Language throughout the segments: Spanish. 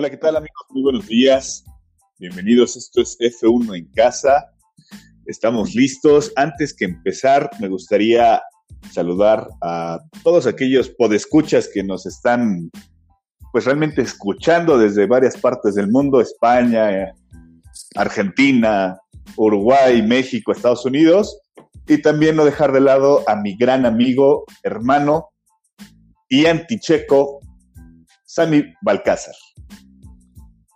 Hola, ¿qué tal amigos? Muy buenos días. Bienvenidos. Esto es F1 en casa. Estamos listos. Antes que empezar, me gustaría saludar a todos aquellos podescuchas que nos están pues realmente escuchando desde varias partes del mundo, España, Argentina, Uruguay, México, Estados Unidos, y también no dejar de lado a mi gran amigo, hermano y anticheco, Sami Balcázar.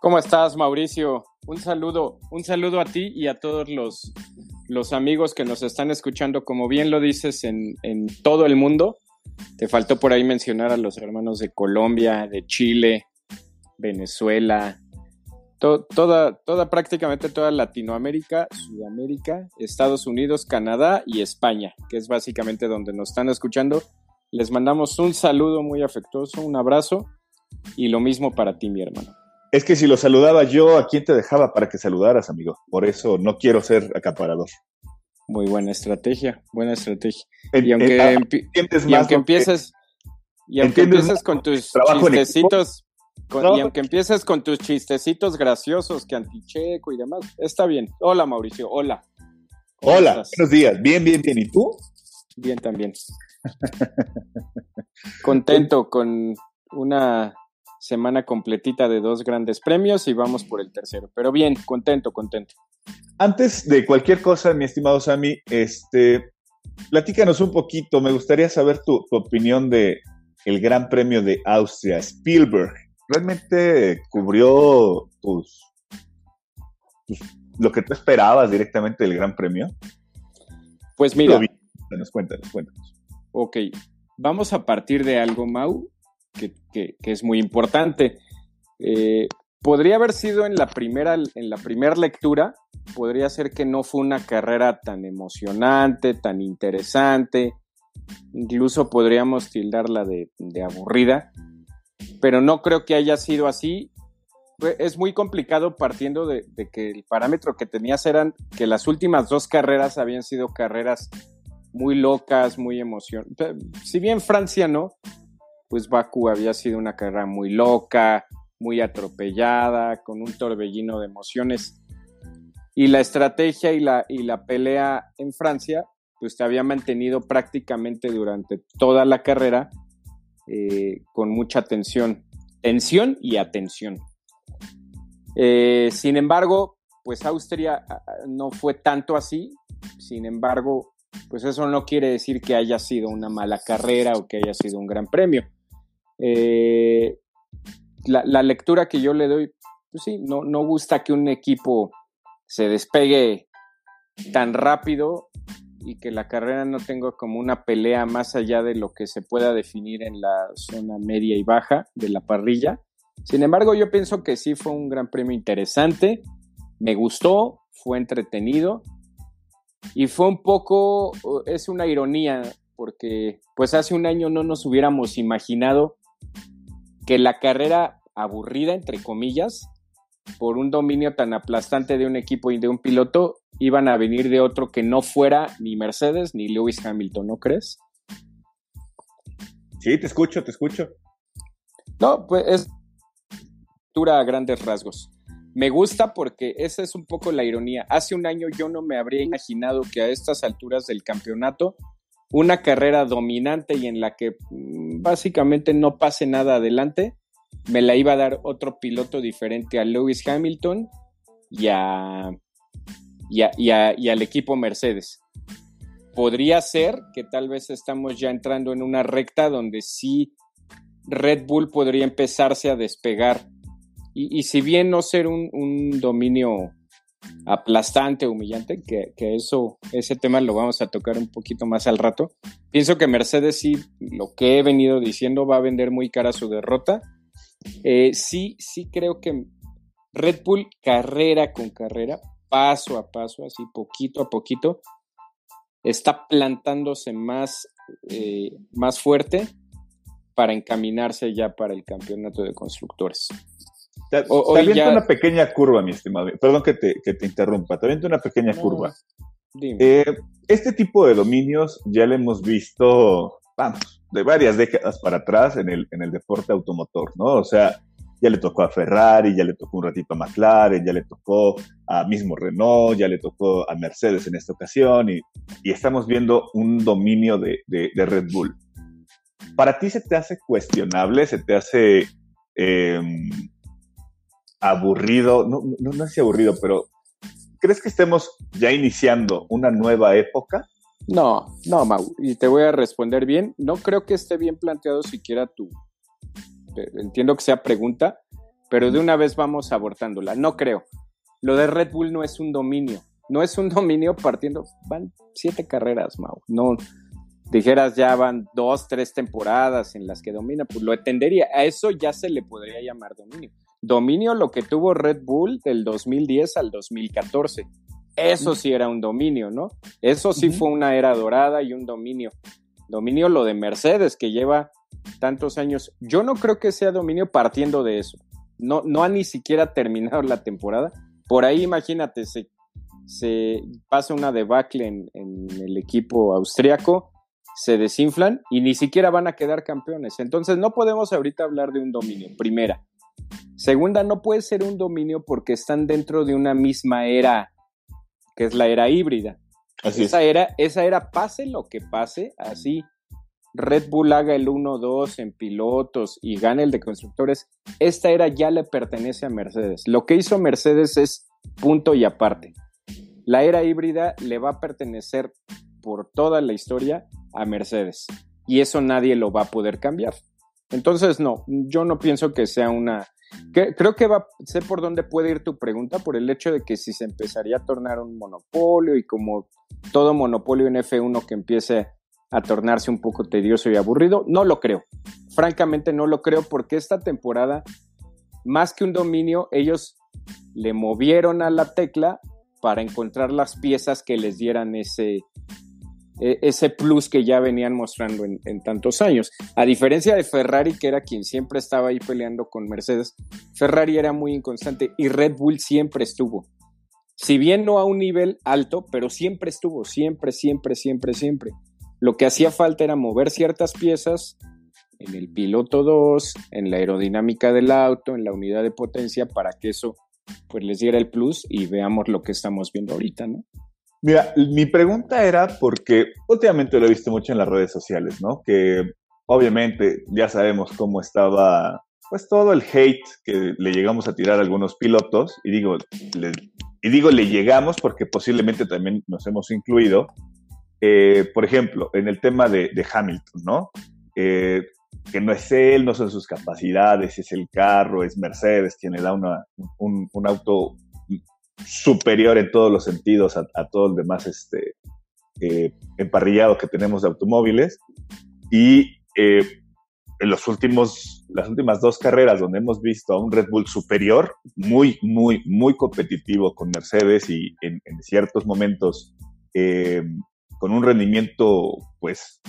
¿Cómo estás, Mauricio? Un saludo, un saludo a ti y a todos los, los amigos que nos están escuchando, como bien lo dices, en, todo el mundo. Te faltó por ahí mencionar a los hermanos de Colombia, de Chile, Venezuela, to, toda, toda, prácticamente toda Latinoamérica, Sudamérica, Estados Unidos, Canadá y España, que es básicamente donde nos están escuchando. Les mandamos un saludo muy afectuoso, un abrazo y lo mismo para ti, mi hermano. Es que si lo saludaba yo, ¿a quién te dejaba para que saludaras, amigo? Por eso no quiero ser acaparador. Muy buena estrategia, buena estrategia. En, y aunque, en, empi y aunque empieces, y aunque empieces con tus chistecitos, con, y aunque empieces con tus chistecitos graciosos que anticheco y demás, está bien. Hola Mauricio, hola. Hola, buenos días. Bien, bien, bien. ¿Y tú? Bien también. Contento con una semana completita de dos grandes premios y vamos por el tercero. Pero bien, contento, contento. Antes de cualquier cosa, mi estimado Sammy, este, platícanos un poquito. Me gustaría saber tu, tu opinión de el Gran Premio de Austria, Spielberg. ¿Realmente cubrió tus, tus, lo que tú esperabas directamente del Gran Premio? Pues mira. Cuéntanos, cuéntanos, cuéntanos. Ok, vamos a partir de algo, Mau, que, es muy importante. Eh, podría haber sido en la primera, en la primera lectura, podría ser que no fue una carrera tan emocionante, tan interesante, incluso podríamos tildarla de, de aburrida, pero no creo que haya sido así. Es muy complicado partiendo de, de, que el parámetro que tenías eran que las últimas dos carreras habían sido carreras muy locas, muy emocionantes. Si bien Francia no, pues Baku había sido una carrera muy loca, muy atropellada, con un torbellino de emociones. Y la estrategia y la, y la pelea en Francia, pues te había mantenido prácticamente durante toda la carrera eh, con mucha tensión. Tensión y atención. Eh, sin embargo, pues Austria no fue tanto así. Sin embargo, pues eso no quiere decir que haya sido una mala carrera o que haya sido un gran premio. Eh, la, la, lectura que yo le doy, pues sí, no, no gusta que un equipo se despegue tan rápido y que la carrera no tenga como una pelea más allá de lo que se pueda definir en la zona media y baja de la parrilla. Sin embargo, yo pienso que sí fue un gran premio interesante, me gustó, fue entretenido y fue un poco, es una ironía, porque pues hace un año no nos hubiéramos imaginado que la carrera aburrida, entre comillas, por un dominio tan aplastante de un equipo y de un piloto, iban a venir de otro que no fuera ni Mercedes ni Lewis Hamilton, ¿no crees? Sí, te escucho, te escucho. No, pues es a grandes rasgos. Me gusta porque esa es un poco la ironía. Hace un año yo no me habría imaginado que a estas alturas del campeonato una carrera dominante y en la que mm, básicamente no pase nada adelante, me la iba a dar otro piloto diferente a Lewis Hamilton y, a, y, a, y, a, y al equipo Mercedes. podría ser que tal vez estamos ya entrando en una recta donde sí Red Bull podría empezarse a despegar. Y, si bien no ser un, dominio aplastante, humillante, que, eso, ese tema lo vamos a tocar un poquito más al rato. Pienso que Mercedes sí, lo que he venido diciendo, va a vender muy cara su derrota. Eh, sí, sí creo que Red Bull, carrera con carrera, paso a paso, así poquito a poquito, está plantándose más, eh, más fuerte para encaminarse ya para el campeonato de constructores. Te, aviento una pequeña curva, mi estimado. Perdón que te, que te interrumpa. Te aviento una pequeña curva. Eh, este tipo de dominios ya lo hemos visto, vamos, de varias décadas para atrás en el, en el deporte automotor, ¿no? O sea, ya le tocó a Ferrari, ya le tocó un ratito a McLaren, ya le tocó a mismo Renault, ya le tocó a Mercedes en esta ocasión y, estamos viendo un dominio de, Red Bull. ¿Para ti se te hace cuestionable, se te hace em, aburrido? No, no, no es aburrido, pero ¿crees que estemos ya iniciando una nueva época? No, no, Mau, y te voy a responder bien. No creo que esté bien planteado siquiera tu, entiendo que sea pregunta, pero de una vez vamos abortándola. No creo. Lo de Red Bull no es un dominio. No es un dominio partiendo. Van siete carreras, Mau. No dijeras ya van dos, tres temporadas en las que domina, pues lo entendería. A eso ya se le podría llamar dominio. Dominio lo que tuvo Red Bull del 2010 al 2014. Eso sí era un dominio, ¿no? Eso sí fue una era dorada y un dominio. Dominio lo de Mercedes, que lleva tantos años. Yo no creo que sea dominio partiendo de eso. No, no ha ni siquiera terminado la temporada. Por ahí, imagínate, se, se pasa una debacle en, en el equipo austriaco, se desinflan y ni siquiera van a quedar campeones. Entonces no podemos ahorita hablar de un dominio, primera. Segunda, no puede ser un dominio porque están dentro de una misma era, que es la era híbrida. Así esa era, esa era, pase lo que pase, así Red Bull haga el 1-2 en pilotos y gane el de constructores, esta era ya le pertenece a Mercedes. Lo que hizo Mercedes es punto y aparte. La era híbrida le va a pertenecer por toda la historia a Mercedes y eso nadie lo va a poder cambiar. Entonces, no, yo no pienso que sea una... creo que sé por dónde puede ir tu pregunta, por el hecho de que si se empezaría a tornar un monopolio y como todo monopolio en F1 que empiece a tornarse un poco tedioso y aburrido. No lo creo. Francamente no lo creo porque esta temporada, más que un dominio, ellos le movieron a la tecla para encontrar las piezas que les dieran ese, e, ese plus que ya venían mostrando en, tantos años. A diferencia de Ferrari, que era quien siempre estaba ahí peleando con Mercedes, Ferrari era muy inconstante y Red Bull siempre estuvo. Si bien no a un nivel alto, pero siempre estuvo, siempre, siempre, siempre, siempre. Lo que hacía falta era mover ciertas piezas en el piloto 2, en la aerodinámica del auto, en la unidad de potencia, para que eso pues les diera el plus y veamos lo que estamos viendo ahorita, ¿no? Mira, mi pregunta era porque últimamente lo he visto mucho en las redes sociales, ¿no? Que obviamente ya sabemos cómo estaba, pues todo el hate que le llegamos a tirar a algunos pilotos, y digo, y digo le llegamos porque posiblemente también nos hemos incluido, eh, por ejemplo, en el tema de, Hamilton, ¿no? Eh, que no es él, no son sus capacidades, es el carro, es Mercedes, quien le da un, auto superior en todos los sentidos a, todo el demás este, eh, emparrillado que tenemos de automóviles. Y en los últimos, las últimas dos carreras donde hemos visto a un Red Bull superior, muy, muy, muy competitivo con Mercedes y en, ciertos momentos con un rendimiento pues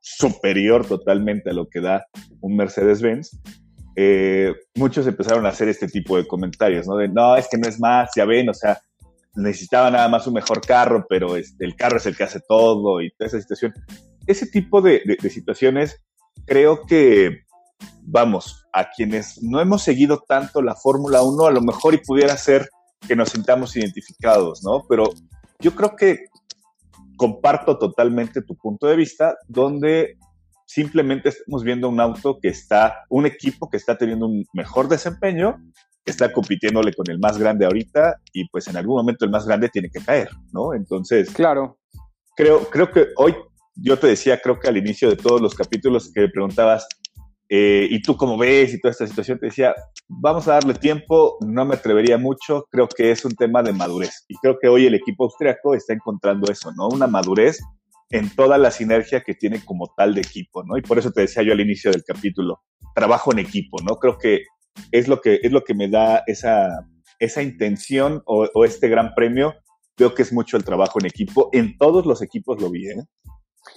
superior totalmente a lo que da un Mercedes-Benz, eh, muchos empezaron a hacer este tipo de comentarios, ¿no? De, no, es que no es más, ya ven, o sea, necesitaba nada más un mejor carro, pero este, el carro es el que hace todo y toda esa situación. Ese tipo de, de situaciones creo que, vamos, a quienes no hemos seguido tanto la Fórmula 1, a lo mejor y pudiera ser que nos sintamos identificados, ¿no? Pero yo creo que comparto totalmente tu punto de vista, donde simplemente estamos viendo un auto que está, un equipo que está teniendo un mejor desempeño, que está compitiéndole con el más grande ahorita y pues en algún momento el más grande tiene que caer, ¿no? Entonces... Claro. creo, creo que hoy, yo te decía, creo que al inicio de todos los capítulos que preguntabas, eh, y tú cómo ves y toda esta situación, te decía, vamos a darle tiempo, no me atrevería mucho, creo que es un tema de madurez. Y creo que hoy el equipo austriaco está encontrando eso, ¿no? Una madurez en toda la sinergia que tiene como tal de equipo, ¿no? Y por eso te decía yo al inicio del capítulo, trabajo en equipo, ¿no? Creo que es lo que, es lo que me da esa, esa intención o, este gran premio. Veo que es mucho el trabajo en equipo. En todos los equipos lo vi, ¿eh?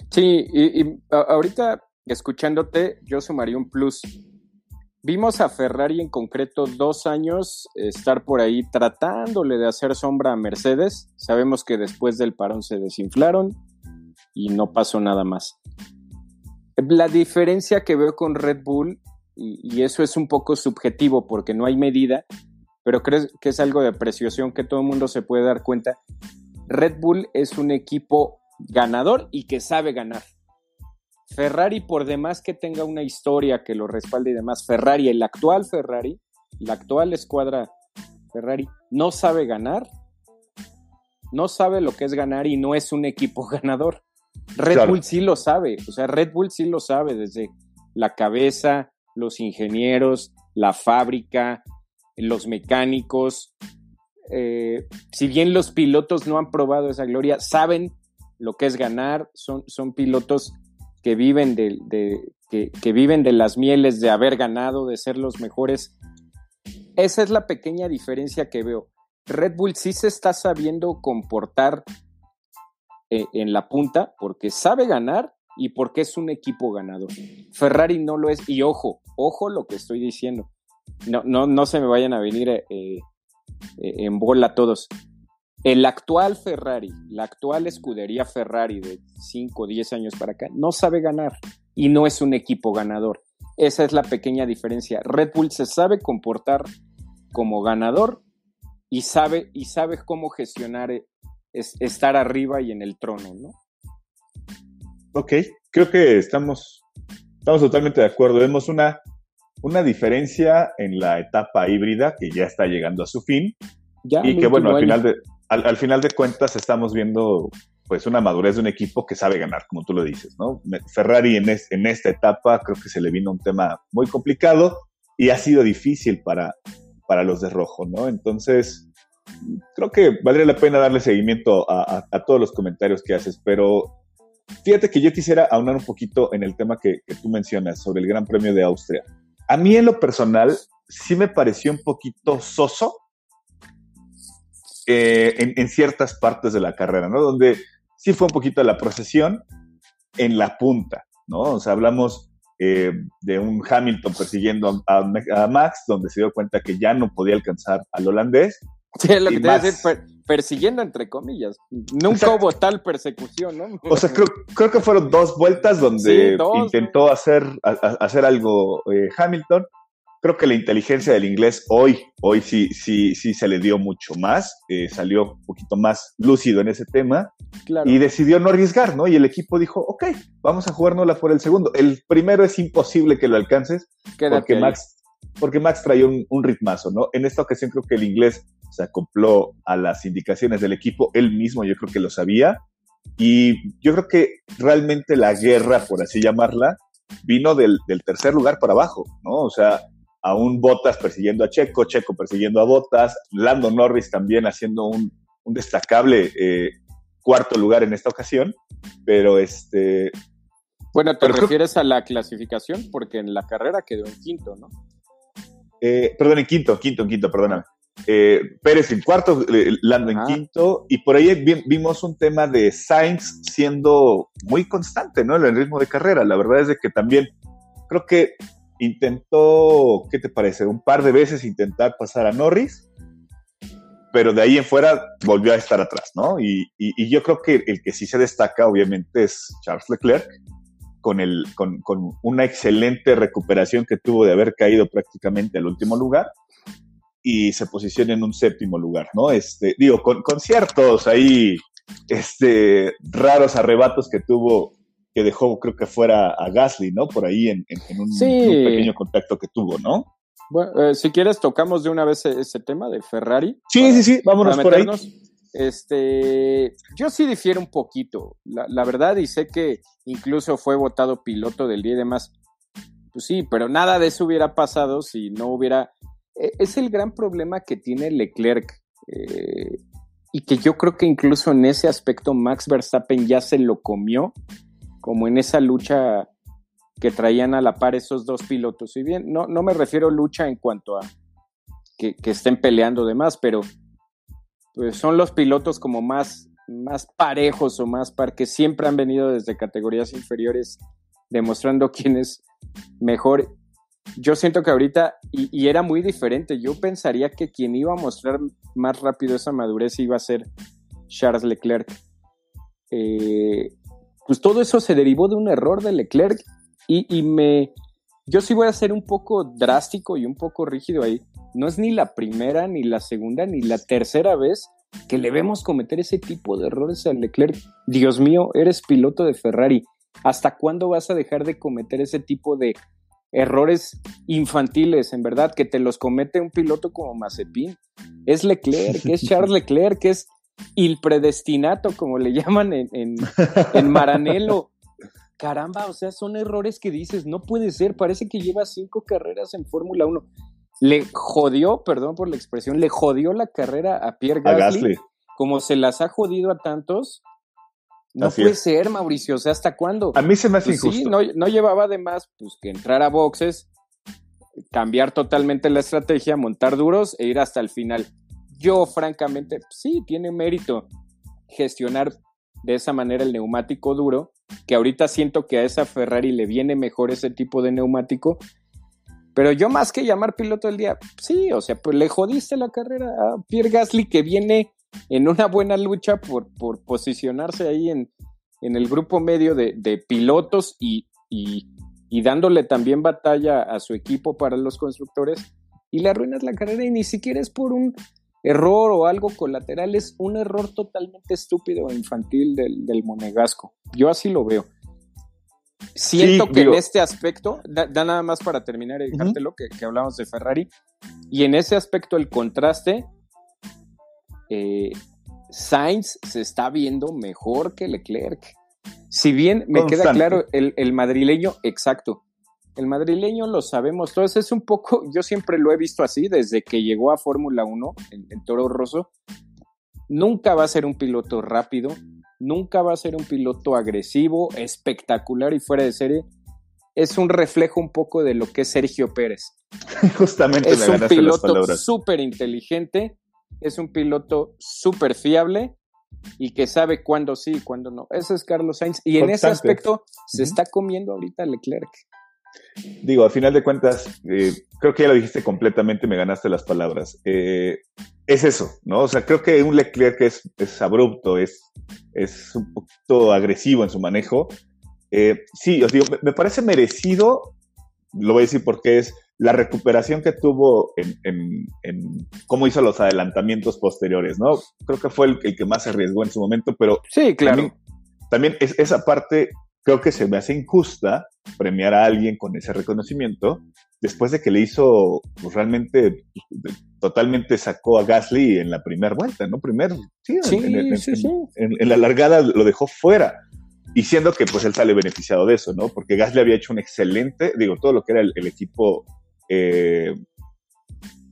Sí, y, y ahorita escuchándote, yo sumaría un plus. Vimos a Ferrari en concreto dos años estar por ahí tratándole de hacer sombra a Mercedes. Sabemos que después del parón se desinflaron y no pasó nada más. La diferencia que veo con Red Bull, y, eso es un poco subjetivo porque no hay medida, pero creo que es algo de apreciación que todo el mundo se puede dar cuenta. Red Bull es un equipo ganador y que sabe ganar. Ferrari, por demás que tenga una historia que lo respalde y demás, Ferrari, el actual Ferrari, la actual escuadra Ferrari, no sabe ganar, no sabe lo que es ganar y no es un equipo ganador. Red Bull sí lo sabe, o sea, Red Bull sí lo sabe desde la cabeza, los ingenieros, la fábrica, los mecánicos. Eh, si bien los pilotos no han probado esa gloria, saben lo que es ganar, son, son pilotos que viven de, que, viven de las mieles de haber ganado, de ser los mejores. Esa es la pequeña diferencia que veo. Red Bull sí se está sabiendo comportar eh, en la punta porque sabe ganar y porque es un equipo ganador. Ferrari no lo es. Y ojo, ojo lo que estoy diciendo. No, no, no se me vayan a venir eh, eh, en bola todos. El actual Ferrari, la actual escudería Ferrari de 5 o 10 años para acá, no sabe ganar y no es un equipo ganador. Esa es la pequeña diferencia. Red Bull se sabe comportar como ganador y sabe, y sabe cómo gestionar eh, estar arriba y en el trono, ¿no? Ok, creo que estamos, estamos totalmente de acuerdo. Vemos una, una diferencia en la etapa híbrida que ya está llegando a su fin. y que bueno, al final de, al, final de cuentas estamos viendo pues una madurez de un equipo que sabe ganar, como tú lo dices, ¿no? Ferrari en, en esta etapa creo que se le vino un tema muy complicado y ha sido difícil para, para los de rojo, ¿no? Entonces, creo que valdría la pena darle seguimiento a, todos los comentarios que haces, pero fíjate que yo quisiera aunar un poquito en el tema que, tú mencionas sobre el Gran Premio de Austria. A mí en lo personal sí me pareció un poquito soso eh, en, ciertas partes de la carrera, ¿no? Donde sí fue un poquito la procesión en la punta, ¿no? O sea, hablamos eh, de un Hamilton persiguiendo a, Max, donde se dio cuenta que ya no podía alcanzar al holandés. Sí, lo que te a decir, persiguiendo entre comillas. Nunca hubo tal persecución, ¿no? O sea, creo, creo que fueron dos vueltas donde intentó hacer, hacer algo eh, Hamilton creo que la inteligencia del inglés hoy, hoy sí, sí, sí se le dio mucho más, eh, salió un poquito más lúcido en ese tema y decidió no arriesgar, ¿no? Y el equipo dijo, ok, vamos a jugárnosla por el segundo. El primero es imposible que lo alcances porque Max, porque Max trae un, un, ritmazo, ¿no? En esta ocasión creo que el inglés se acopló a las indicaciones del equipo, él mismo yo creo que lo sabía y yo creo que realmente la guerra, por así llamarla, vino del, del tercer lugar para abajo, ¿no? O sea, a un Bottas persiguiendo a Checo, Checo persiguiendo a Bottas, Lando Norris también haciendo un, destacable eh, cuarto lugar en esta ocasión, pero este... Bueno, te refieres a la clasificación porque en la carrera quedó en quinto, ¿no? Eh, perdón, en quinto, quinto, en quinto, perdóname. Eh, Pérez en cuarto, Lando en quinto, y por ahí vimos un tema de Sainz siendo muy constante, ¿no? En el ritmo de carrera. La verdad es de que también creo que intentó, ¿qué te parece? Un par de veces intentar pasar a Norris, pero de ahí en fuera volvió a estar atrás, ¿no? Y, yo creo que el que sí se destaca, obviamente, es Charles Leclerc, con, el, con, una excelente recuperación que tuvo de haber caído prácticamente al último lugar y se posiciona en un séptimo lugar, ¿no? Este, digo, con, con ciertos ahí este, raros arrebatos que tuvo que dejó, creo que fuera a Gasly, ¿no? Por ahí en, un, pequeño contacto que tuvo, ¿no? Bueno, eh, si quieres, tocamos de una vez ese tema de Ferrari. Sí, sí, sí, vámonos por ahí. Este, yo sí difiero un poquito, la, la, verdad, y sé que incluso fue votado piloto del día y demás. Pues sí, pero nada de eso hubiera pasado si no hubiera. E, Es el gran problema que tiene Leclerc. eh, y que yo creo que incluso en ese aspecto Max Verstappen ya se lo comió, como en esa lucha que traían a la par esos dos pilotos. Y bien, no, no me refiero lucha en cuanto a que, que estén peleando de más, pero pues son los pilotos como más, más parejos o más par que siempre han venido desde categorías inferiores demostrando quién es mejor. Yo siento que ahorita, y, era muy diferente, yo pensaría que quien iba a mostrar más rápido esa madurez iba a ser Charles Leclerc. Eh, pues todo eso se derivó de un error de Leclerc y, y, me... Yo sí voy a ser un poco drástico y un poco rígido ahí. No es ni la primera, ni la segunda, ni la tercera vez que le vemos cometer ese tipo de errores a Leclerc. Dios mío, eres piloto de Ferrari. ¿Hasta cuándo vas a dejar de cometer ese tipo de errores infantiles, en verdad, que te los comete un piloto como Mazepin? Es Leclerc, es Charles Leclerc, es il predestinato, como le llaman en, en, en Maranello. Caramba, o sea, son errores que dices, no puede ser, parece que lleva cinco carreras en Fórmula 1. Le jodió, perdón por la expresión, le jodió la carrera a Pierre Gasly, a Gasly. como se las ha jodido a tantos. No Así puede es. ser, Mauricio, o sea, ¿hasta cuándo? A mí se me hace pues injusto. Sí, no, no, llevaba además pues, que entrar a boxes, cambiar totalmente la estrategia, montar duros e ir hasta el final. Yo, francamente, sí, tiene mérito gestionar de esa manera el neumático duro, que ahorita siento que a esa Ferrari le viene mejor ese tipo de neumático. Pero yo más que llamar piloto del día, sí, o sea, pues le jodiste la carrera a Pierre Gasly que viene en una buena lucha por, por posicionarse ahí en, en, el grupo medio de, de pilotos y, y, y, dándole también batalla a su equipo para los constructores y le arruinas la carrera y ni siquiera es por un error o algo colateral, es un error totalmente estúpido e infantil del, del monegasco. Yo así lo veo. Siento sí, que digo, en este aspecto, da, da, nada más para terminar y dejártelo, uh -huh. que, que hablamos de Ferrari, y en ese aspecto el contraste eh, Sainz se está viendo mejor que Leclerc. Si bien me Constante. queda claro, el, el, madrileño, exacto, el madrileño lo sabemos todos, es un poco, yo siempre lo he visto así, desde que llegó a Fórmula 1 en, en Toro Rosso, nunca va a ser un piloto rápido, nunca va a ser un piloto agresivo, espectacular y fuera de serie. Es un reflejo un poco de lo que es Sergio Pérez. Justamente es un piloto súper inteligente, es un piloto súper fiable y que sabe cuándo sí y cuándo no. Ese es Carlos Sainz. Y en Constante. ese aspecto se está comiendo ahorita Leclerc. Digo, a final de cuentas, eh, creo que ya lo dijiste completamente, me ganaste las palabras. Eh, es eso, ¿no? O sea, creo que un Leclerc es, es abrupto, es, es un poquito agresivo en su manejo. Eh, sí, os digo, me, me, parece merecido, lo voy a decir porque es la recuperación que tuvo en, en, en, cómo hizo los adelantamientos posteriores, ¿no? Creo que fue el, el que más se arriesgó en su momento, pero sí, claro. también, también es, esa parte creo que se me hace injusta premiar a alguien con ese reconocimiento después de que le hizo pues, realmente totalmente sacó a Gasly en la primera vuelta, ¿no? Primero, sí, sí, en, sí, sí. en, la largada lo dejó fuera. Y siendo que pues él sale beneficiado de eso, ¿no? Porque Gasly había hecho un excelente, digo, todo lo que era el, el equipo eh,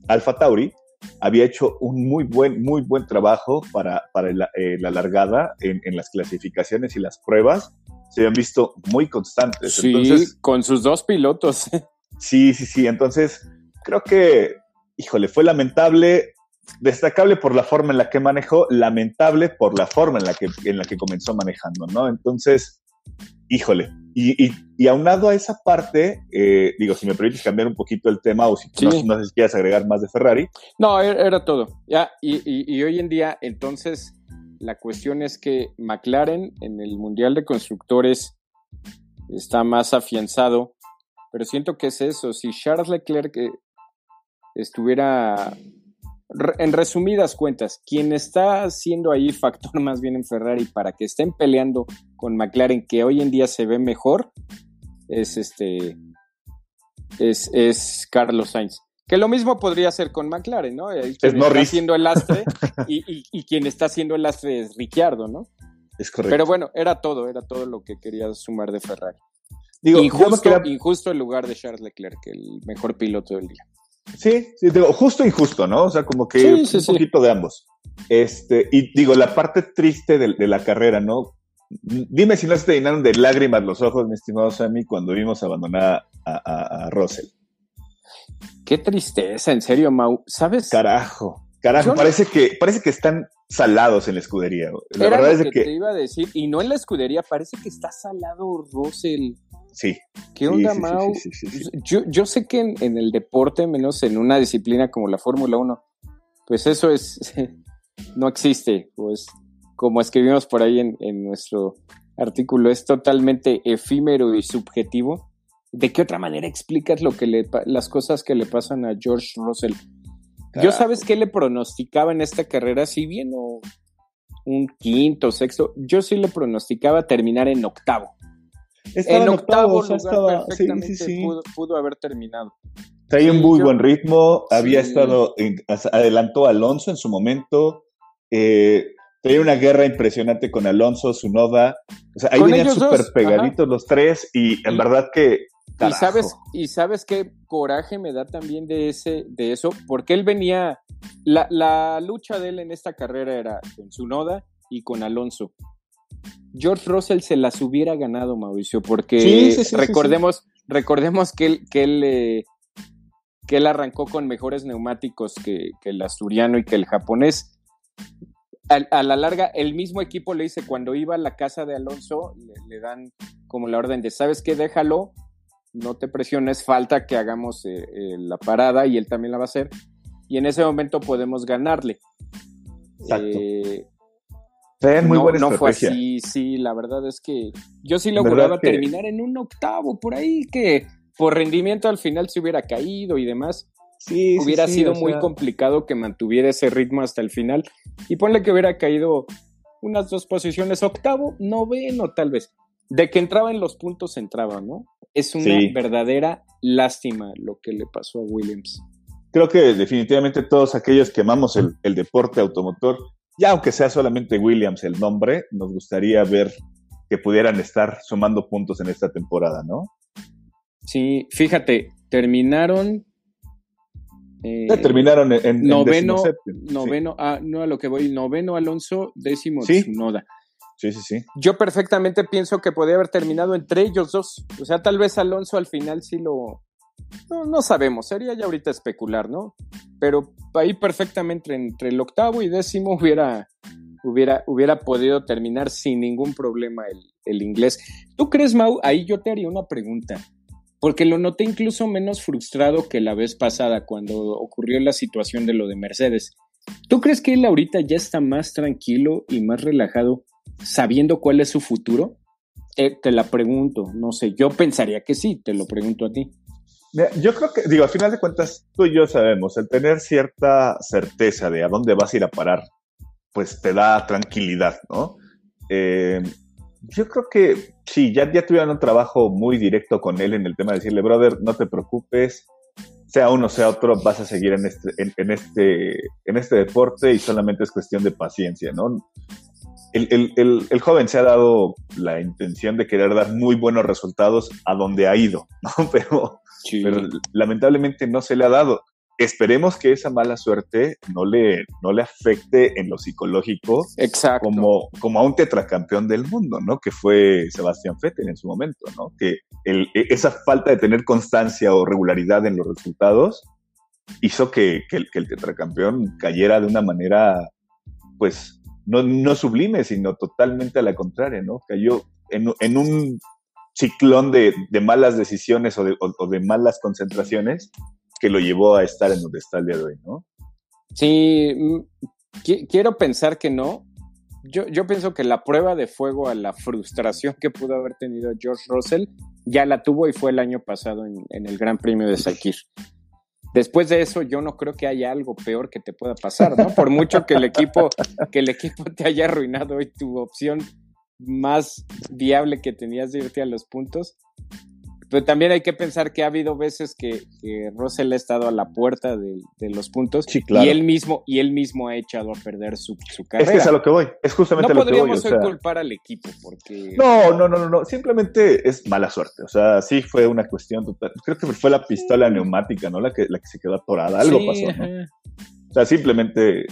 Alfa Tauri, había hecho un muy buen, muy buen trabajo para, para la, eh, la largada en, en, las clasificaciones y las pruebas. Se habían visto muy constantes. Sí, Entonces, con sus dos pilotos. Sí, sí, sí. Entonces, creo que, híjole, fue lamentable, destacable por la forma en la que manejó, lamentable por la forma en la que, en la que comenzó manejando, ¿no? Entonces, híjole. Y, y, y aunado a esa parte, eh, digo, si me permites cambiar un poquito el tema o si sí. no, no sé si quieres agregar más de Ferrari. No, era todo. Ya, y, y, hoy en día, entonces, la cuestión es que McLaren en el Mundial de Constructores está más afianzado pero siento que es eso. Si Charles Leclerc eh, en resumidas cuentas, quien está siendo ahí factor más bien en Ferrari para que estén peleando con McLaren, que hoy en día se ve mejor, es este, es, es Carlos Sainz. Que lo mismo podría ser con McLaren, ¿no? Quien es está Norris. haciendo el lastre y, y, y, quien está haciendo el lastre es Ricciardo, ¿no? Es correcto. Pero bueno, era todo, era todo lo que quería sumar de Ferrari. digo, injusto, quería... injusto el lugar de Charles Leclerc, el mejor piloto del día. Sí, sí, digo, justo y injusto, ¿no? O sea, como que sí, sí, un poquito sí. de ambos. Este, y digo, la parte triste de, de, la carrera, ¿no? Dime si no se te llenaron de lágrimas los ojos, mi estimado Sammy, cuando vimos abandonar a, a, a Russell. Qué tristeza, en serio, Mau. ¿Sabes? Carajo, carajo, parece, no... que, parece que están salados en la escudería. La Era verdad lo es que, que te iba a decir, y no en la escudería, parece que está salado Russell. Sí. ¿Qué onda, sí, Mau? Sí, sí, yo, yo, sé que en, en, el deporte, menos en una disciplina como la Fórmula 1, pues eso es, no existe. Pues como escribimos por ahí en, en nuestro artículo, es totalmente efímero y subjetivo. ¿De qué otra manera explicas lo que le, las cosas que le pasan a George Russell? Yo sabes qué le pronosticaba en esta carrera, si bien o un quinto, sexto, yo sí le pronosticaba terminar en octavo. Estaba en octavo, lugar estaba, perfectamente sí, sí, sí. Pudo, pudo, haber terminado. Traía un muy yo- buen ritmo, había Sí. estado, adelantó a Alonso en su momento, eh, traía una guerra impresionante con Alonso, Sunoda, o sea, ahí Con venían súper pegaditos los tres y en Y- verdad que... Y sabes, y sabes qué coraje me da también de ese, de eso, porque él venía, la, la lucha de él en esta carrera era con Tsunoda y con Alonso. George Russell se las hubiera ganado, Mauricio, porque Sí, sí, sí, sí, recordemos, recordemos que él, que él eh, que él arrancó con mejores neumáticos que, que el asturiano y que el japonés. A, a la larga, el mismo equipo le dice, cuando iba a la casa de Alonso, le, le dan como la orden de, ¿sabes qué? Déjalo, no te presiones, falta que hagamos eh, eh, la parada y él también la va a hacer. Y en ese momento podemos ganarle. Exacto. Eh, Muy no, buena no fue así, sí, la verdad es que yo sí ¿Verdad lograba que- terminar en un octavo por ahí, que por rendimiento al final se hubiera caído y demás. Sí, hubiera sí, sido muy sea, complicado que mantuviera ese ritmo hasta el final. Y ponle que hubiera caído unas dos posiciones, octavo, noveno tal vez. De que entraba en los puntos, entraba, ¿no? Es una verdadera lástima lo que le pasó a Williams. Creo que definitivamente todos aquellos que amamos el, el deporte automotor, ya aunque sea solamente Williams el nombre, nos gustaría ver que pudieran estar sumando puntos en esta temporada, ¿no? Sí, fíjate, terminaron. eh, Ya terminaron en, en noveno. Sí. noveno, ah, no a lo que voy, noveno Alonso, décimo Sí. Tsunoda. Sí, sí, sí. Yo perfectamente pienso que podía haber terminado entre ellos dos. O sea, tal vez Alonso al final sí lo. No, no sabemos, sería ya ahorita especular, ¿no? Pero ahí perfectamente entre el octavo y décimo hubiera, hubiera, hubiera podido terminar sin ningún problema el, el inglés. ¿Tú crees, Mau? Ahí yo te haría una pregunta. Porque lo noté incluso menos frustrado que la vez pasada cuando ocurrió la situación de lo de Mercedes. ¿Tú crees que él ahorita ya está más tranquilo y más relajado sabiendo cuál es su futuro? Eh, te la pregunto, no sé, yo pensaría que sí, te lo pregunto a ti. Yo creo que, digo, a final de cuentas, tú y yo sabemos, el tener cierta certeza de a dónde vas a ir a parar, pues te da tranquilidad, ¿no? Eh, yo creo que sí, ya, ya tuvieron un trabajo muy directo con él en el tema de decirle, brother, no te preocupes, sea uno, sea otro, vas a seguir en este, en este, en este deporte y solamente es cuestión de paciencia, ¿no? El, el, el, el joven se ha dado la intención de querer dar muy buenos resultados a donde ha ido, ¿no? Pero Sí. pero lamentablemente no se le ha dado. Esperemos que esa mala suerte no le, no le afecte en lo psicológico Exacto. como, como a un tetracampeón del mundo, ¿no? Que fue Sebastián Vettel en su momento, ¿no? Que e- esa falta de tener constancia o regularidad en los resultados hizo que, que el, que el tetracampeón cayera de una manera, pues, no, no sublime, sino totalmente a la contraria, ¿no? Cayó en, en un ciclón de, de malas decisiones o de, o- de malas concentraciones que lo llevó a estar en donde está el día de hoy, ¿no? Sí, mm, qui- quiero pensar que no. Yo, yo pienso que la prueba de fuego a la frustración que pudo haber tenido George Russell ya la tuvo y fue el año pasado en, en el Gran Premio de Sakir. Después de eso, yo no creo que haya algo peor que te pueda pasar, ¿no? Por mucho que el equipo, que el equipo te haya arruinado y tu opción más viable que tenías de irte a los puntos, pero también hay que pensar que ha habido veces que, que Russell ha estado a la puerta de, de los puntos Sí, claro. y él mismo y él mismo ha echado a perder su, su Es carrera. que es a lo que voy. Es justamente no a lo que voy. podríamos o hoy sea, culpar al equipo porque No, no, no, no, no. Simplemente es mala suerte. O sea, sí fue una cuestión total. Creo que fue la pistola neumática, ¿no? La que, la que se quedó atorada. Algo Sí, pasó, ¿no? O sea, simplemente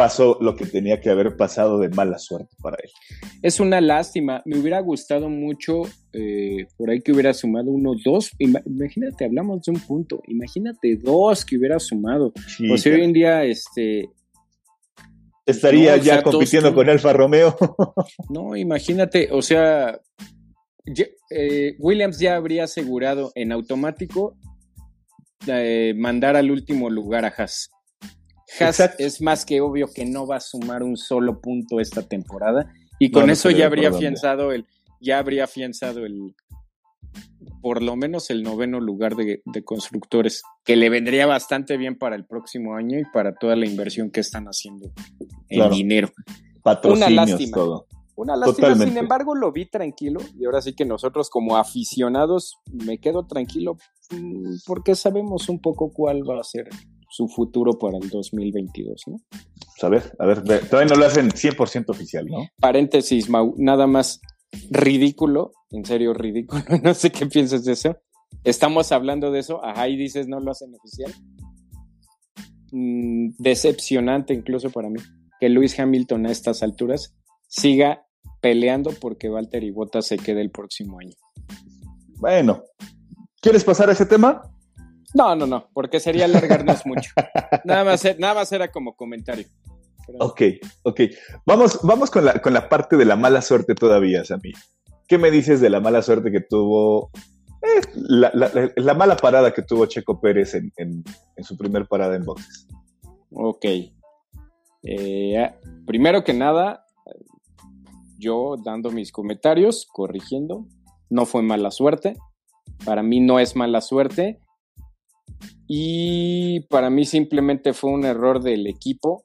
pasó lo que tenía que haber pasado de mala suerte para él. Es una lástima. Me hubiera gustado mucho eh, por ahí que hubiera sumado uno, dos. Ima- Imagínate, hablamos de un punto. Imagínate dos que hubiera sumado. Sí, o sea, hoy en día, este, Estaría no, o ya sea, compitiendo con Alfa Romeo. no, imagínate, o sea, ya- eh, Williams ya habría asegurado en automático eh, mandar al último lugar a Haas. Haas Exacto. es más que obvio que no va a sumar un solo punto esta temporada y con no eso ya habría afianzado el, ya habría afianzado el, por lo menos el noveno lugar de, de constructores, que le vendría bastante bien para el próximo año y para toda la inversión que están haciendo en Claro. dinero. Patrocinios, lástima. todo. Una lástima, Totalmente. sin embargo, lo vi tranquilo y ahora sí que nosotros como aficionados me quedo tranquilo mm, porque sabemos un poco cuál va a ser su futuro para el 2022, ¿no? Pues a ver, a ver, ve- todavía no lo hacen 100% oficial, ¿no? Paréntesis, Mau, nada más ridículo, en serio ridículo, no sé qué piensas de eso. Estamos hablando de eso, ajá, y dices no lo hacen oficial. Mm, decepcionante incluso para mí que Lewis Hamilton a estas alturas siga peleando porque Valtteri Bottas se quede el próximo año. Bueno, ¿quieres pasar a ese tema? No, no, no, porque sería alargarnos mucho. Nada más, nada más era como comentario. Pero- Ok, ok. Vamos, vamos con, la, con la parte de la mala suerte todavía, Sammy. ¿Qué me dices de la mala suerte que tuvo, eh, la, la- la- la mala parada que tuvo Checo Pérez en, en- en su primer parada en boxes? Ok. Eh, ah, primero que nada, yo dando mis comentarios, corrigiendo, no fue mala suerte. Para mí no es mala suerte. Y para mí simplemente fue un error del equipo.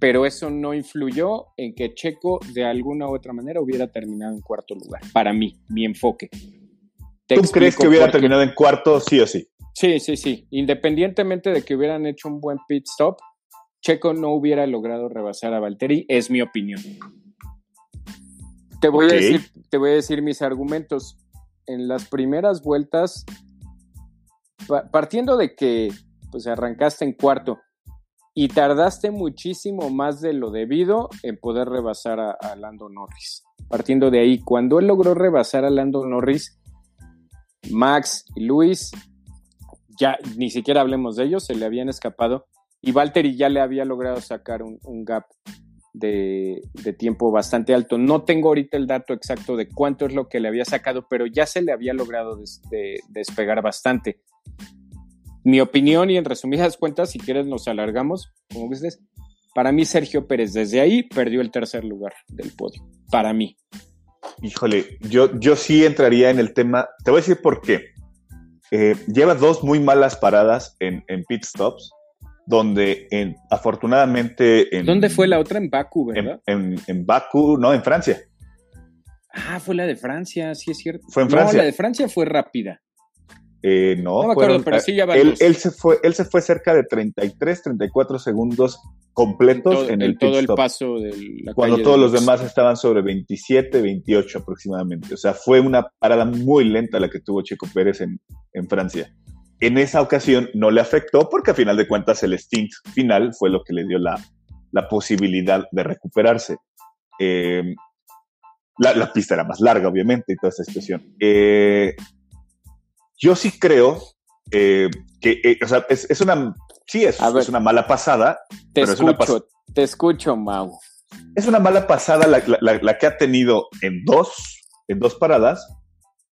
Pero eso no influyó en que Checo de alguna u otra manera hubiera terminado en cuarto lugar. Para mí, mi enfoque. Te ¿Tú crees que hubiera terminado en cuarto, sí o sí? Sí, sí, sí. Independientemente de que hubieran hecho un buen pit stop, Checo no hubiera logrado rebasar a Valtteri, es mi opinión. Te voy, a decir, te voy a decir mis argumentos. En las primeras vueltas, partiendo de que pues arrancaste en cuarto y tardaste muchísimo más de lo debido en poder rebasar a, Lando Norris. Partiendo de ahí, cuando él logró rebasar a Lando Norris, Max y Luis ya ni siquiera hablemos de ellos, se le habían escapado y Valtteri ya le había logrado sacar un, gap de, tiempo bastante alto. No tengo ahorita el dato exacto de cuánto es lo que le había sacado, pero ya se le había logrado des- de- despegar bastante. Mi opinión y en resumidas cuentas, si quieres nos alargamos, como dices, para mí Sergio Pérez desde ahí perdió el tercer lugar del podio, para mí. Híjole, yo, yo sí entraría en el tema. Te voy a decir por qué. Eh, lleva dos muy malas paradas en, en pit stops, donde en- afortunadamente en, ¿Dónde fue la otra? En Baku, en, ¿verdad? en, en Baku, no, en Francia. Ah, fue la de Francia, sí es cierto. Fue en No, Francia. la de Francia fue rápida. Eh, no, No me fueron- acuerdo, pero sí ya van él, se fue, él se fue cerca de 33, 34 segundos completos todo, en el en todo pit el stop, paso de la cuando calle todos de los demás estaban sobre 27, 28 aproximadamente. O sea, fue una parada muy lenta la que tuvo Checo Pérez en, en Francia. En esa ocasión no le afectó porque a final de cuentas el stint final fue lo que le dio la, la posibilidad de recuperarse. Eh, la, la pista era más larga, obviamente, y toda esa situación. Eh, yo sí creo eh, que, eh, o sea, es, es una, sí, es, ver. es una mala pasada, Te pero es una escucho, te escucho, Mau. es una mala pasada la, la- la- que ha tenido en dos, en dos paradas,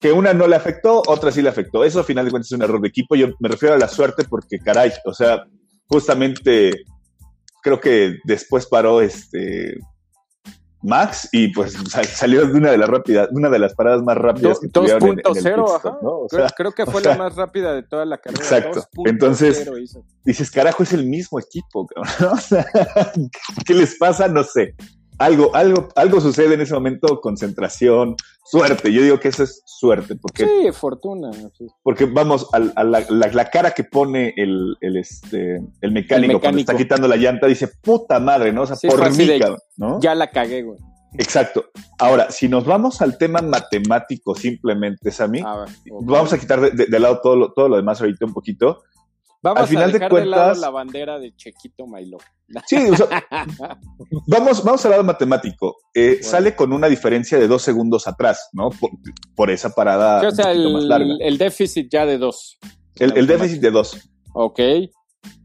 que una no le afectó, otra sí le afectó. Eso, a final de cuentas, es un error de equipo. Yo me refiero a la suerte porque, caray, o sea, justamente creo que después paró este Max y pues sal- salió de una de las rápidas, una de las paradas más rápidas que Do- tuvieron en- en el 2.0, pit stop, ajá. ¿no? O creo, sea, creo que fue sea, la más rápida de toda la carrera. exacto. 2.0 Entonces, dices, carajo, es el mismo equipo, cabrón. ¿no? O sea, ¿qué les pasa? No sé. Algo, algo, algo sucede en ese momento, concentración, suerte. Yo digo que eso es suerte, porque, Sí, fortuna. sí. porque vamos, a, la, la- la cara que pone el, el, este, el mecánico, El cuando está quitando la llanta, dice, puta madre, ¿no? O sea, Sí, por mí, de- ¿no? Ya la cagué, güey. Exacto. Ahora, si nos vamos al tema matemático simplemente, Sammy, A ver, ok. vamos a quitar de, de- de lado todo lo, todo lo demás ahorita un poquito. Vamos al final a de dejar de, lado la bandera de Chequito Mailo. Sí, o sea, vamos, vamos al lado matemático. Eh, Sale con una diferencia de dos segundos atrás, ¿no? Por, por esa parada o sea, un poquito más larga. el, el déficit ya de dos. El, el déficit de dos. Ok.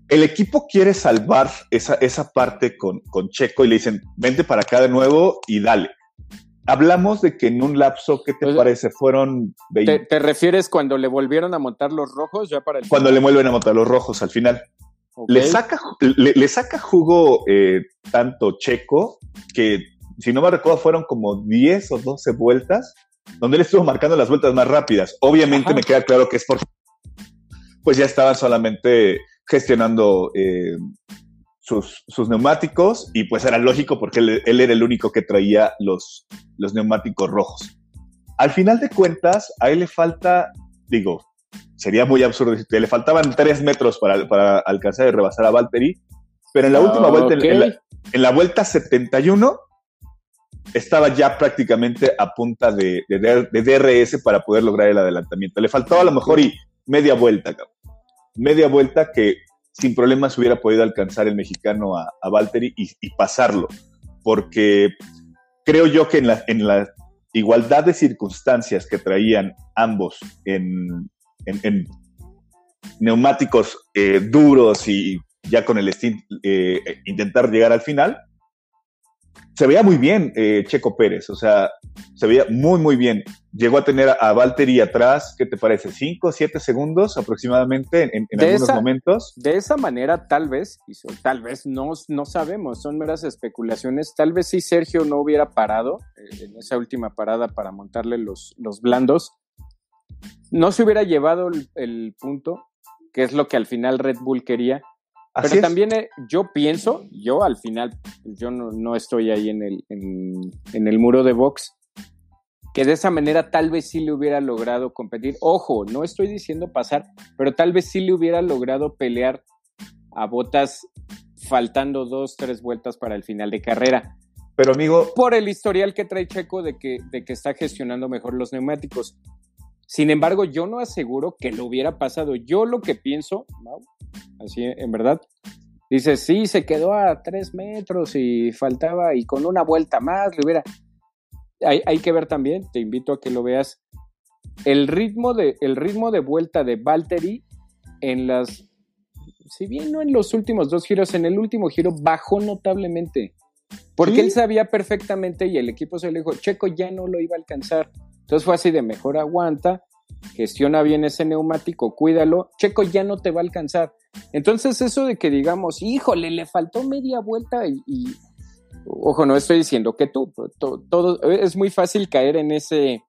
El equipo quiere salvar esa, esa parte con, con Checo y le dicen, vente para acá de nuevo y dale. Hablamos de que en un lapso, ¿qué te Pues, parece? Fueron 20 ¿Te, te refieres cuando le volvieron a montar los rojos ya para el cuando le vuelven a montar los rojos al final. Le, saca, le, le saca jugo eh, tanto Checo que, si no me recuerdo, fueron como 10 o 12 vueltas donde él estuvo marcando las vueltas más rápidas. Obviamente Ajá. me queda claro que es porque pues ya estaban solamente gestionando eh, sus, sus neumáticos y pues era lógico porque él, él era el único que traía los, los neumáticos rojos. Al final de cuentas, a él le falta, digo, sería muy absurdo le faltaban tres metros para, para alcanzar y rebasar a Valtteri, pero en la última vuelta, en- en, la, en la vuelta 71, estaba ya prácticamente a punta de, de, DR de DRS para poder lograr el adelantamiento. Le faltaba a lo mejor y media vuelta, cabrón. media vuelta que sin problemas hubiera podido alcanzar el mexicano a, a Valtteri y, y pasarlo, porque creo yo que en la, en la igualdad de circunstancias que traían ambos en, en, en neumáticos eh, duros y ya con el stint eh, intentar llegar al final, se veía muy bien eh, Checo Pérez, o sea, se veía muy, muy bien. Llegó a tener a, Valtteri atrás, ¿qué te parece? ¿Cinco, siete segundos aproximadamente en, algunos esa- momentos? De esa manera, tal vez, y tal vez no, no sabemos, son meras especulaciones. Tal vez si Sergio no hubiera parado eh, en esa última parada para montarle los, los blandos, no se hubiera llevado el, el punto, que es lo que al final Red Bull quería. Así Pero es. también eh, yo pienso, yo al final, pues, yo no, no estoy ahí en el, en, en el muro de box, que de esa manera tal vez sí le hubiera logrado competir. Ojo, no estoy diciendo pasar, pero tal vez sí le hubiera logrado pelear a botas faltando dos, tres vueltas para el final de carrera. Pero amigo, Por el historial que trae Checo de que, de que está gestionando mejor los neumáticos. Sin embargo, yo no aseguro que lo hubiera pasado. Yo lo que pienso, Mau, así en verdad, dice, sí, se quedó a tres metros y faltaba, y con una vuelta más le hubiera... Hay, hay que ver también, te invito a que lo veas, el ritmo de, el ritmo de vuelta de Valtteri en las... Si bien no en los últimos dos giros, en el último giro bajó notablemente. Porque Sí. él sabía perfectamente y el equipo se le dijo, Checo ya no lo iba a alcanzar. Entonces fue así de mejor aguanta, gestiona bien ese neumático, cuídalo, Checo ya no te va a alcanzar. Entonces eso de que digamos, híjole, le faltó media vuelta y, ojo, no estoy diciendo que tú, todo, es muy fácil caer en ese,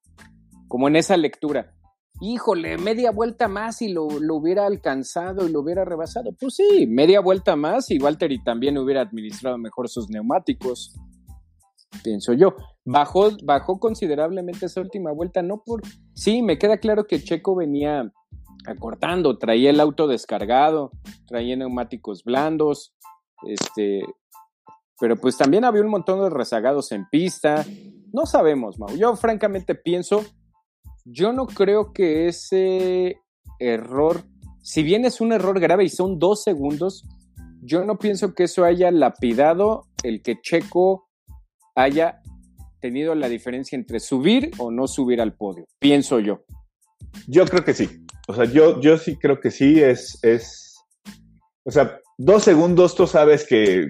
como en esa lectura. Híjole, media vuelta más y lo, lo hubiera alcanzado y lo hubiera rebasado. Pues sí, media vuelta más y Valtteri también hubiera administrado mejor sus neumáticos pienso yo. Bajó, bajó considerablemente esa última vuelta, no por... Sí, me queda claro que Checo venía acortando, traía el auto descargado, traía neumáticos blandos, este... Pero pues también había un montón de rezagados en pista. No sabemos, Mau. Yo francamente pienso, yo no creo que ese error, si bien es un error grave y son dos segundos, yo no pienso que eso haya lapidado el que Checo haya tenido la diferencia entre subir o no subir al podio, pienso yo. yo creo que sí. O sea, yo, yo sí creo que sí. Es, es. O sea, dos segundos, tú sabes que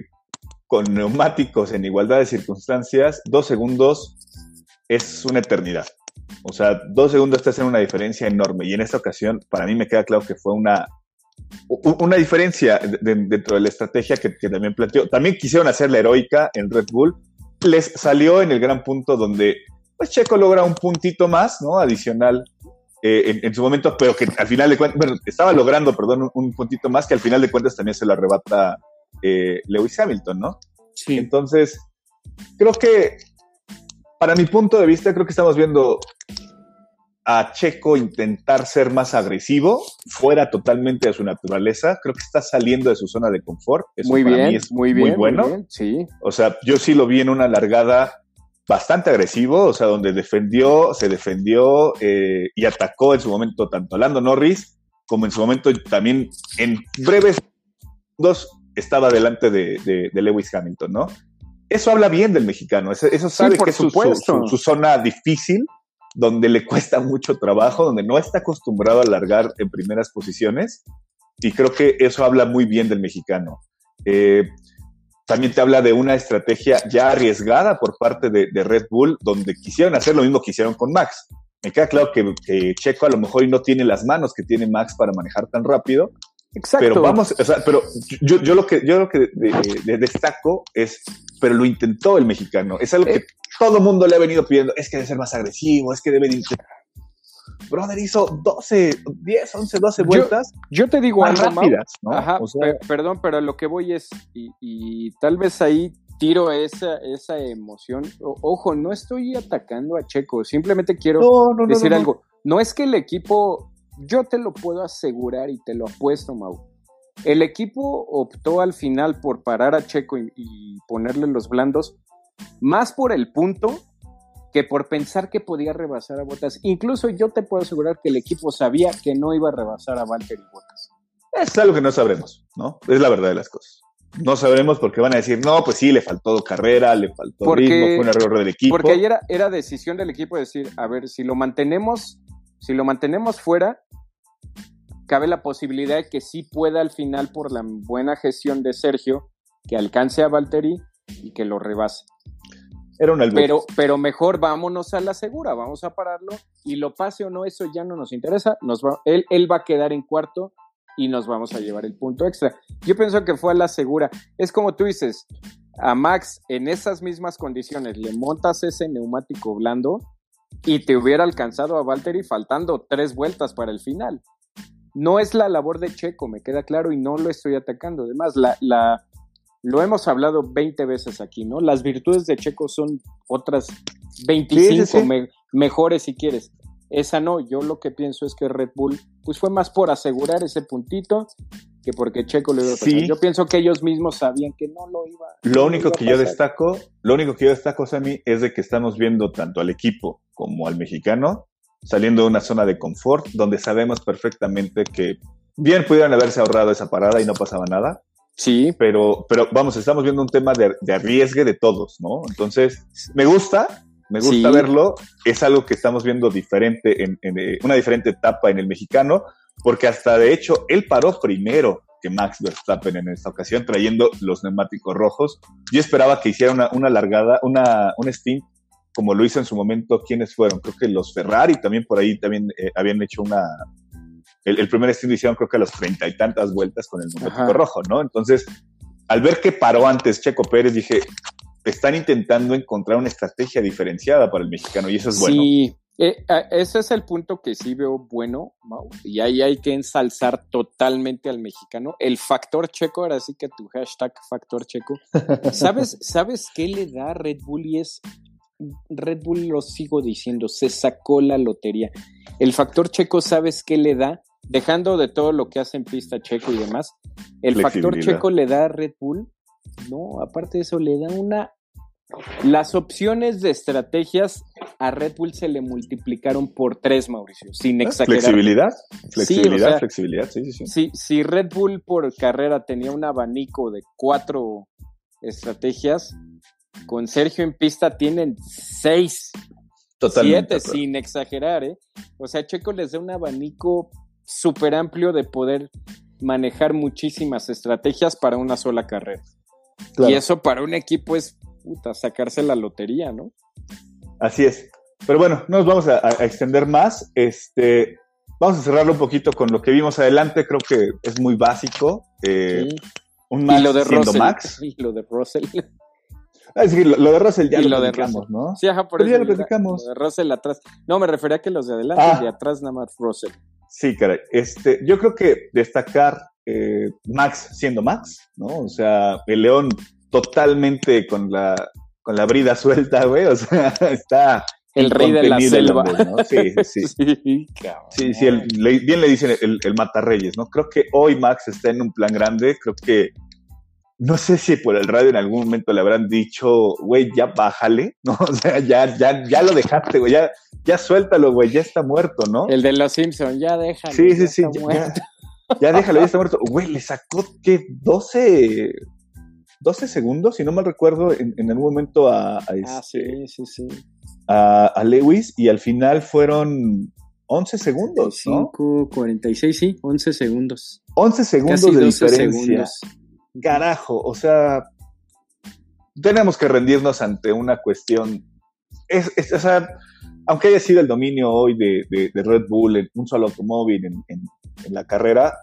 con neumáticos en igualdad de circunstancias, dos segundos es una eternidad. O sea, dos segundos te hacen una diferencia enorme. Y en esta ocasión, para mí me queda claro que fue una, una diferencia de- de- dentro de la estrategia que, que también planteó. También quisieron hacer la heroica en Red Bull. Les salió en el gran punto donde pues Checo logra un puntito más, ¿no? Adicional eh, en, en su momento, pero que al final de cuentas, bueno, estaba logrando, perdón, un, un puntito más que al final de cuentas también se lo arrebata eh, Lewis Hamilton, ¿no? Sí. Entonces, creo que, para mi punto de vista, creo que estamos viendo a Checo intentar ser más agresivo, fuera totalmente de su naturaleza. Creo que está saliendo de su zona de confort. Eso muy para bien, mí es muy, bien, muy bueno. sí. O sea, yo sí lo vi en una largada bastante agresivo, o sea, donde defendió, se defendió eh, y atacó en su momento tanto a Lando Norris como en su momento también en breves dos estaba delante de, Lewis Hamilton, ¿no? Eso habla bien del mexicano, eso, sabe que es su, zona difícil, donde le cuesta mucho trabajo, donde no está acostumbrado a largar en primeras posiciones, y creo que eso habla muy bien del mexicano. Eh, también te habla de una estrategia ya arriesgada por parte de, Red Bull, donde quisieron hacer lo mismo que hicieron con Max. Me queda claro que, Checo a lo mejor no tiene las manos que tiene Max para manejar tan rápido. Exacto. Pero vamos, o sea, pero yo, yo lo que yo lo que destaco es, pero lo intentó el mexicano. Es algo que eh. todo el mundo le ha venido pidiendo. Es que debe ser más agresivo, es que debe brother hizo 12, 10, 11, 12 vueltas. Yo, te digo algo, rápidas, ¿no? Ajá, perdón, pero lo que voy es, y, tal vez ahí tiro esa, esa emoción. ojo, no estoy atacando a Checo, simplemente quiero decir algo. No es que el equipo, yo te lo puedo asegurar y te lo apuesto, Mau. El equipo optó al final por parar a Checo y ponerle los blandos, más por el punto que por pensar que podía rebasar a Botas. Incluso yo te puedo asegurar que el equipo sabía que no iba a rebasar a Valtteri Botas. Es algo que no sabremos, ¿no? Es la verdad de las cosas. No sabremos porque van a decir, no, pues sí, le faltó carrera, le faltó ritmo, fue un error del equipo. Porque ayer era, era decisión del equipo decir, a ver, si lo mantenemos, si lo mantenemos fuera, cabe la posibilidad de que sí pueda al final, por la buena gestión de Sergio, que alcance a Valtteri y que lo rebase. Era un pero, pero mejor vámonos a la segura, vamos a pararlo y lo pase o no, eso ya no nos interesa. Nos va, él, él va a quedar en cuarto y nos vamos a llevar el punto extra. Yo pienso que fue a la segura. Es como tú dices, a Max en esas mismas condiciones le montas ese neumático blando y te hubiera alcanzado a Valtteri faltando tres vueltas para el final. No es la labor de Checo, me queda claro, y no lo estoy atacando. Además, la, la, lo hemos hablado 20 veces aquí, ¿no? Las virtudes de Checo son otras 25 mejores si quieres. Esa no, yo lo que pienso es que Red Bull pues fue más por asegurar ese puntito que porque Checo le dio sí. Yo pienso que ellos mismos sabían que no lo iba Lo único que yo destaco, lo único que yo destaco, Sammy, es de que estamos viendo tanto al equipo como al mexicano saliendo de una zona de confort donde sabemos perfectamente que bien pudieran haberse ahorrado esa parada y no pasaba nada, Sí. Pero, pero vamos, estamos viendo un tema de, de arriesgue de todos, ¿no? Entonces, me gusta, me gusta verlo. Es algo que estamos viendo diferente, en, eh, una diferente etapa en el mexicano, porque hasta de hecho, él paró primero que Max Verstappen en esta ocasión, trayendo los neumáticos rojos. Yo esperaba que hiciera una, una largada, una, un stint como lo hizo en su momento, ¿quiénes fueron? Creo que los Ferrari también por ahí también eh, habían hecho una, el, primer estilo hicieron creo que a los treinta y tantas vueltas con el neumático rojo, ¿no? Entonces, al ver que paró antes Checo Pérez, dije, están intentando encontrar una estrategia diferenciada para el mexicano y eso es bueno. Sí, eh, ese es el punto que sí veo bueno, Mau, y ahí hay que ensalzar totalmente al mexicano. El factor checo, ahora sí que tu hashtag factor checo. ¿Sabes, ¿Sabes qué le da Red Bull? Y es, Red Bull lo sigo diciendo, se sacó la lotería. El factor checo, ¿sabes qué le da? dejando de todo lo que hace en pista Checo y demás, el factor Checo le da a Red Bull, no, aparte de eso, le da una... Las opciones de estrategias a Red Bull se le multiplicaron por tres, Mauricio, sin ah, exagerar. Flexibilidad, flexibilidad, flexibilidad, sí, sí, sí. Si, Red Bull por carrera tenía un abanico de cuatro estrategias, con Sergio en pista tienen seis, Totalmente siete, sin exagerar, ¿eh? O sea, Checo les da un abanico súper amplio de poder manejar muchísimas estrategias para una sola carrera. Y eso para un equipo es puta, sacarse la lotería, ¿no? Así es. Pero bueno, no nos vamos a, extender más. Este, vamos a cerrarlo un poquito con lo que vimos adelante. Creo que es muy básico. Eh, un Max lo de siendo Max. Y lo de Russell. Es decir, lo, de Russell ya lo, platicamos, ¿no? Sí, ajá, por eso. Ya lo platicamos. Lo de Russell atrás. No, me refería a que los de adelante ah. y de atrás nada más Russell. Sí, caray. Este, yo creo que destacar eh, Max siendo Max, ¿no? O sea, el León totalmente con la con la brida suelta, güey. O sea, está. El rey de la selva. ¿no? Sí, sí, sí. sí, cabrón. Sí, sí, el- le- bien le dicen el, el Matarreyes, ¿no? Creo que hoy Max está en un plan grande. Creo que. No sé si por el radio en algún momento le habrán dicho, güey, ya bájale, ¿no? O sea, ya, ya, ya lo dejaste, güey, ya, ya suéltalo, güey, ya está muerto, ¿no? El de los Simpsons, ya déjalo. Sí, sí, ya sí, está ya, muerto. Ya, déjalo, ya está muerto. Güey, le sacó, ¿qué? 12, 12 segundos, si no mal recuerdo, en, en algún momento a, a, Ah, este, sí, sí, sí. a, a Lewis y al final fueron 11 segundos, ¿no? 5, 46, sí, 11 segundos. 11 segundos Casi de 12 diferencia. segundos. Carajo, o sea, tenemos que rendirnos ante una cuestión. Es, es- o sea, aunque haya sido el dominio hoy de, de- de Red Bull en un solo automóvil en, en- en la carrera,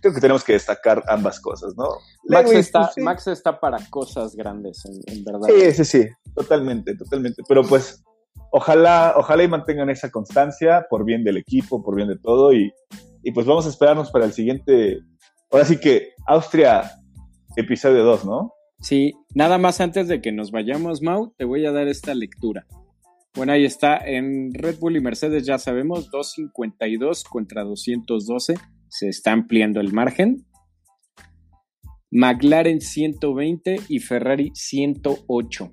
creo que tenemos que destacar ambas cosas, ¿no? Max, Lewis, está, pues, sí. Max está para cosas grandes, en, en verdad. Sí, sí, sí, totalmente, totalmente. Pero pues, ojalá, ojalá y mantengan esa constancia por bien del equipo, por bien de todo. Y, y pues vamos a esperarnos para el siguiente. Ahora sí que Austria, episodio 2, ¿no? Sí, nada más antes de que nos vayamos, Mau, te voy a dar esta lectura. Bueno, ahí está. En Red Bull y Mercedes ya sabemos, 252 contra 212. Se está ampliando el margen. McLaren 120 y Ferrari 108.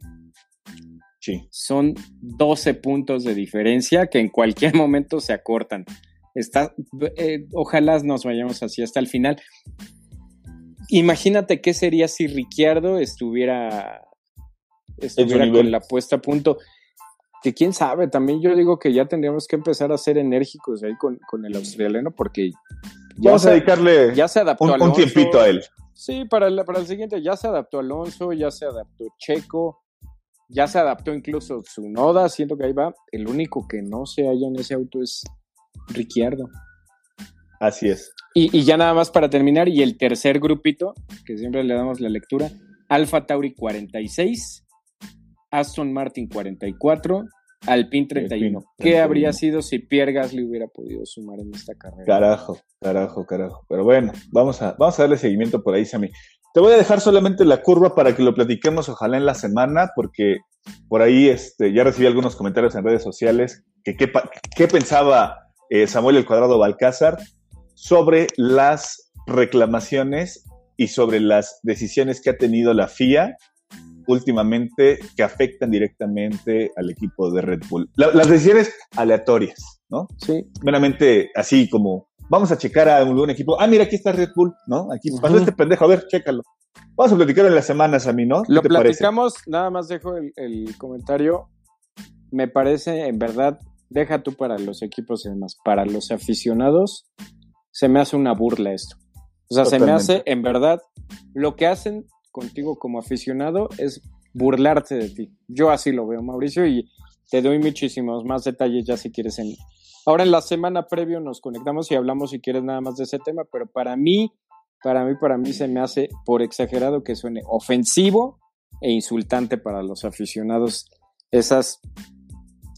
Sí. Son 12 puntos de diferencia que en cualquier momento se acortan. Está, eh, ojalá nos vayamos así hasta el final. Imagínate qué sería si Ricciardo estuviera, estuviera con la puesta a punto. Que quién sabe, también yo digo que ya tendríamos que empezar a ser enérgicos ahí con, con el australiano porque ya Vamos a se, dedicarle ya se adaptó un, un tiempito a él. Sí, para el, para el siguiente ya se adaptó Alonso, ya se adaptó Checo, ya se adaptó incluso Tsunoda, siento que ahí va. El único que no se halla en ese auto es Ricciardo. Así es. Y, y ya nada más para terminar, y el tercer grupito, que siempre le damos la lectura, Alfa Tauri 46, Aston Martin 44, Alpine 31. ¿Qué 31. habría sido si Pierre Gasly hubiera podido sumar en esta carrera? Carajo, carajo, carajo. Pero bueno, vamos a, vamos a darle seguimiento por ahí, Sammy. Te voy a dejar solamente la curva para que lo platiquemos, ojalá en la semana, porque por ahí este, ya recibí algunos comentarios en redes sociales que qué pensaba eh, Samuel el Cuadrado Balcázar sobre las reclamaciones y sobre las decisiones que ha tenido la FIA últimamente que afectan directamente al equipo de Red Bull. La- las decisiones aleatorias, ¿no? Sí, meramente así como vamos a checar a un equipo. Ah, mira, aquí está Red Bull, ¿no? Aquí pasó este pendejo, a ver, chécalo. Vamos a platicar en las semanas a mí, ¿no? ¿Qué Lo te parece? platicamos, nada más dejo el, el comentario. Me parece, en verdad, deja tú para los equipos y demás, para los aficionados, se me hace una burla esto. O sea, se me hace, en verdad, lo que hacen contigo como aficionado es burlarte de ti. Yo así lo veo, Mauricio, y te doy muchísimos más detalles ya si quieres. En... Ahora en la semana previo nos conectamos y hablamos si quieres nada más de ese tema, pero para mí, para mí, para mí se me hace por exagerado que suene ofensivo e insultante para los aficionados esas...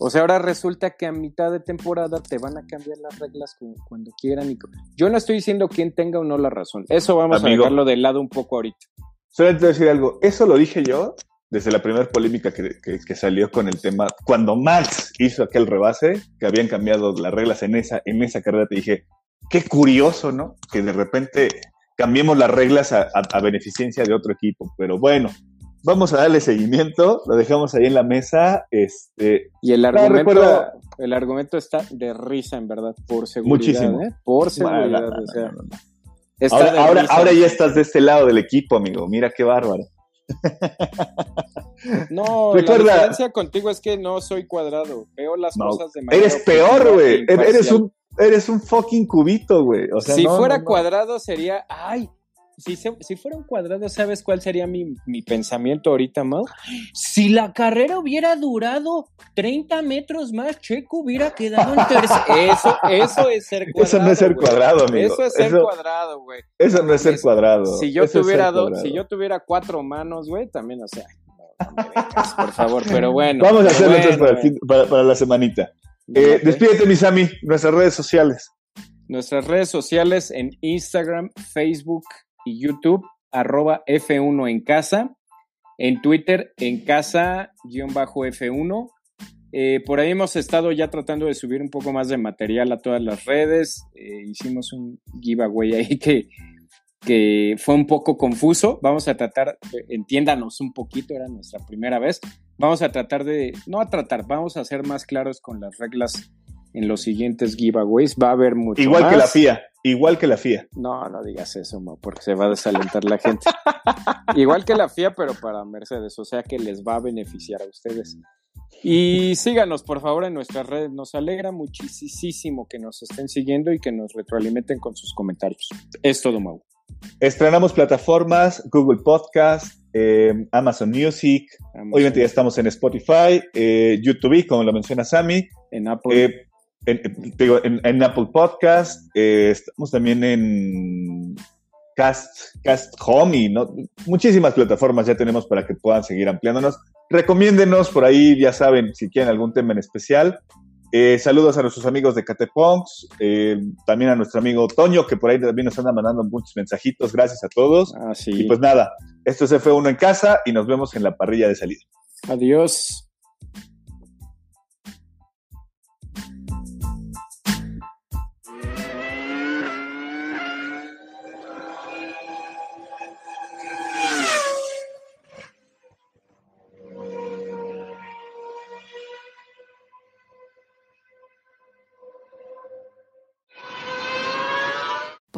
O sea, ahora resulta que a mitad de temporada te van a cambiar las reglas cu- cuando quieran. Y... Yo no estoy diciendo quién tenga o no la razón. Eso vamos Amigo. a dejarlo de lado un poco ahorita. Solamente decir algo. Eso lo dije yo desde la primera polémica que, que- que salió con el tema. Cuando Max hizo aquel rebase, que habían cambiado las reglas en esa, en esa carrera, te dije, qué curioso, ¿no? Que de repente cambiemos las reglas a, a- a beneficencia de otro equipo. Pero bueno, vamos a darle seguimiento. Lo dejamos ahí en la mesa. Este, Y el argumento, recuerda- el argumento está de risa, en verdad, por seguridad. Muchísimo. ¿eh? Por seguridad. o sea, Ahora, ahora, ya estás de este lado del equipo, amigo. Mira qué bárbaro. No, Recuerda- la diferencia contigo es que no soy cuadrado. Veo las No, cosas de manera Eres peor, güey. Eres un, eres un fucking cubito, güey. O sea, si no, fuera no, no. cuadrado sería, ay, si, se- si fuera un cuadrado, ¿sabes cuál sería mi, mi pensamiento ahorita, Mau? Si la carrera hubiera durado 30 metros más, Checo hubiera quedado en tercero. Eso, eso es ser cuadrado. Eso no es ser güey. cuadrado, amigo. Eso es ser Eso- cuadrado, güey. Eso no es ser cuadrado. Si yo Eso tuviera dos, si yo tuviera cuatro manos, güey, también, o sea, vengas, por favor, pero bueno. Vamos a hacerlo entonces para, el fin- para- para la semanita. Eh. Despídete, Misami, nuestras redes sociales. Nuestras redes sociales en Instagram, Facebook y YouTube, arroba F1 en casa. En Twitter, en casa-f1. Eh, por ahí hemos estado ya tratando de subir un poco más de material a todas las redes. Eh, hicimos un giveaway ahí que, que fue un poco confuso. Vamos a tratar, entiéndanos un poquito, era nuestra primera vez. Vamos a tratar de, no a tratar, vamos a ser más claros con las reglas en los siguientes giveaways. Va a haber mucho Igual más. que la FIA, igual que la FIA. No, no digas eso, Mo, porque se va a desalentar la gente. Igual que la FIA, pero para Mercedes, o sea que les va a beneficiar a ustedes. Y síganos, por favor, en nuestras redes. Nos alegra muchísimo que nos estén siguiendo y que nos retroalimenten con sus comentarios. Es todo, Mau. Estrenamos plataformas, Google Podcast, eh, Amazon Music. Amazon. Obviamente ya estamos en Spotify, eh, YouTube, como lo menciona Sammy. En Apple. Eh, en, en- en Apple Podcast, eh, estamos también en Cast, Cast Home y ¿no? muchísimas plataformas ya tenemos para que puedan seguir ampliándonos. Recomiéndenos por ahí, ya saben, si quieren algún tema en especial. Eh, saludos a nuestros amigos de Cateponks, eh, también a nuestro amigo Toño, que por ahí también nos anda mandando muchos mensajitos. Gracias a todos. ah, sí. Y pues nada, esto es F1 en casa y nos vemos en la parrilla de salida. Adiós.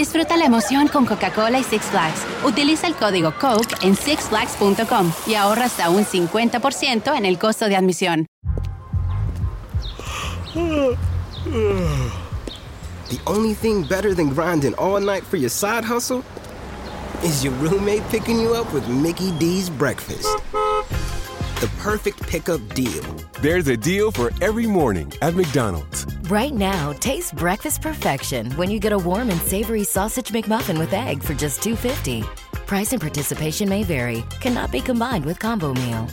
Disfruta la emoción con Coca-Cola y Six Flags. Utiliza el código COKE en sixflags.com y ahorra hasta un 50% en el costo de admisión. The only thing better than grinding all night for your side hustle is your roommate picking you up with Mickey D's breakfast. The perfect pickup deal. There's a deal for every morning at McDonald's. Right now, taste breakfast perfection when you get a warm and savory sausage McMuffin with egg for just $2.50. Price and participation may vary, cannot be combined with combo meal.